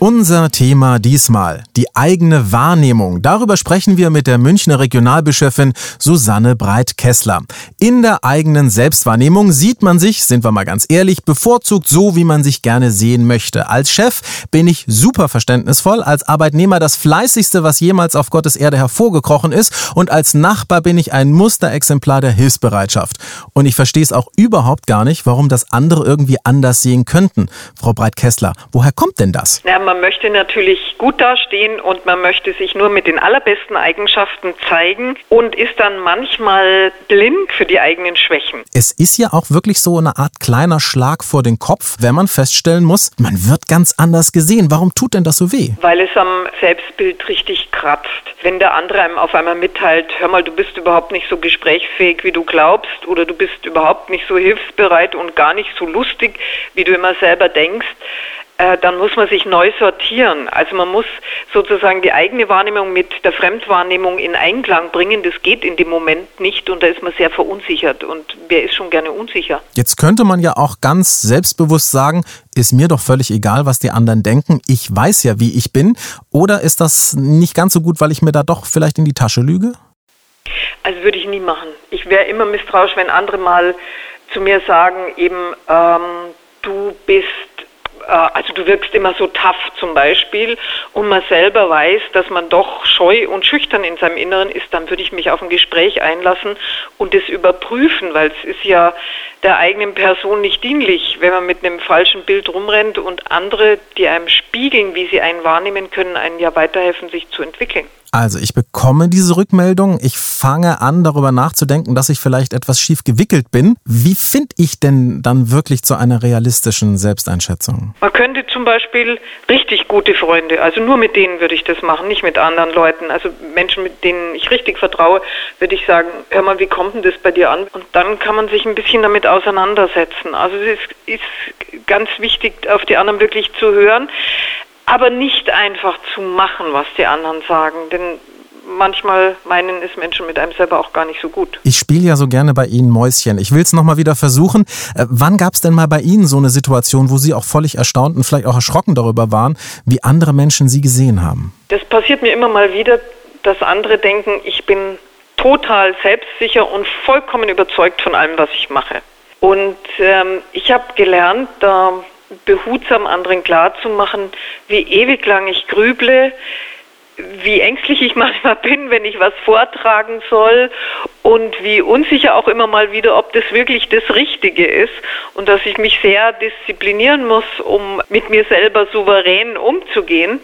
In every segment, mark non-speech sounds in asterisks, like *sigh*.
Unser Thema diesmal, die eigene Wahrnehmung. Darüber sprechen wir mit der Münchner Regionalbischöfin Susanne Breit-Kessler. In der eigenen Selbstwahrnehmung sieht man sich, sind wir mal ganz ehrlich, bevorzugt so, wie man sich gerne sehen möchte. Als Chef bin ich super verständnisvoll, als Arbeitnehmer das fleißigste, was jemals auf Gottes Erde hervorgekrochen ist und als Nachbar bin ich ein Musterexemplar der Hilfsbereitschaft. Und ich verstehe es auch überhaupt gar nicht, warum das andere irgendwie anders sehen könnten. Frau Breit-Kessler, woher kommt denn das? Ja, man möchte natürlich gut dastehen und man möchte sich nur mit den allerbesten Eigenschaften zeigen und ist dann manchmal blind für die eigenen Schwächen. Es ist ja auch wirklich so eine Art kleiner Schlag vor den Kopf, wenn man feststellen muss, man wird ganz anders gesehen. Warum tut denn das so weh? Weil es am Selbstbild richtig kratzt. Wenn der andere einem auf einmal mitteilt, hör mal, du bist überhaupt nicht so gesprächsfähig, wie du glaubst, oder du bist überhaupt nicht so hilfsbereit und gar nicht so lustig, wie du immer selber denkst, dann muss man sich neu sortieren. Also man muss sozusagen die eigene Wahrnehmung mit der Fremdwahrnehmung in Einklang bringen. Das geht in dem Moment nicht und da ist man sehr verunsichert. Und wer ist schon gerne unsicher? Jetzt könnte man ja auch ganz selbstbewusst sagen, ist mir doch völlig egal, was die anderen denken. Ich weiß ja, wie ich bin. Oder ist das nicht ganz so gut, weil ich mir da doch vielleicht in die Tasche lüge? Also würde ich nie machen. Ich wäre immer misstrauisch, wenn andere mal zu mir sagen, eben, ähm, du bist äh, also du wirkst immer so tough zum Beispiel und man selber weiß, dass man doch scheu und schüchtern in seinem Inneren ist, dann würde ich mich auf ein Gespräch einlassen und das überprüfen, weil es ist ja der eigenen Person nicht dienlich, wenn man mit einem falschen Bild rumrennt und andere, die einem spiegeln, wie sie einen wahrnehmen können, einen ja weiterhelfen, sich zu entwickeln. Also ich bekomme diese Rückmeldung, ich fange an darüber nachzudenken, dass ich vielleicht etwas schief gewickelt bin. Wie finde ich denn dann wirklich zu einer realistischen Selbsteinschätzung? Man könnte zum Beispiel richtig gute Freunde, also nur mit denen würde ich das machen, nicht mit anderen Leuten. Also Menschen, mit denen ich richtig vertraue, würde ich sagen, hör mal, wie kommt denn das bei dir an? Und dann kann man sich ein bisschen damit auseinandersetzen. Also es ist, ist ganz wichtig, auf die anderen wirklich zu hören aber nicht einfach zu machen, was die anderen sagen, denn manchmal meinen es Menschen mit einem selber auch gar nicht so gut. Ich spiele ja so gerne bei Ihnen Mäuschen. Ich will es nochmal wieder versuchen. Äh, wann gab es denn mal bei Ihnen so eine Situation, wo Sie auch völlig erstaunt und vielleicht auch erschrocken darüber waren, wie andere Menschen Sie gesehen haben? Das passiert mir immer mal wieder, dass andere denken, ich bin total selbstsicher und vollkommen überzeugt von allem, was ich mache. Und ähm, ich habe gelernt, da behutsam anderen klarzumachen, wie ewig lang ich grüble, wie ängstlich ich *laughs* manchmal bin, wenn ich was vortragen soll und wie unsicher auch immer mal wieder, ob das wirklich das Richtige ist und dass ich mich sehr disziplinieren muss, um mit mir selber souverän umzugehen.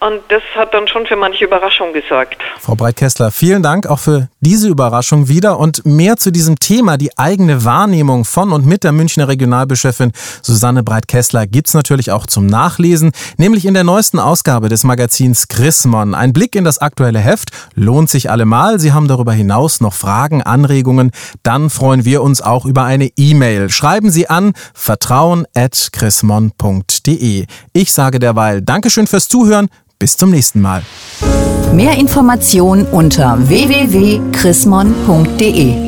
Und das hat dann schon für manche Überraschung gesorgt. Frau Breit-Kessler, vielen Dank auch für diese Überraschung wieder und mehr zu diesem Thema, die eigene Wahrnehmung von und mit der Münchner Regionalbischöfin Susanne Breit-Kessler gibt's natürlich auch zum Nachlesen, nämlich in der neuesten Ausgabe des Magazins Chrismon. Ein Blick in das aktuelle Heft lohnt sich allemal. Sie haben darüber hinaus noch Fragen, Anregungen, dann freuen wir uns auch über eine E-Mail. Schreiben Sie an vertrauen@chrismon.de. Ich sage derweil Dankeschön fürs Zuhören. Bis zum nächsten Mal. Mehr Informationen unter www.chrismon.de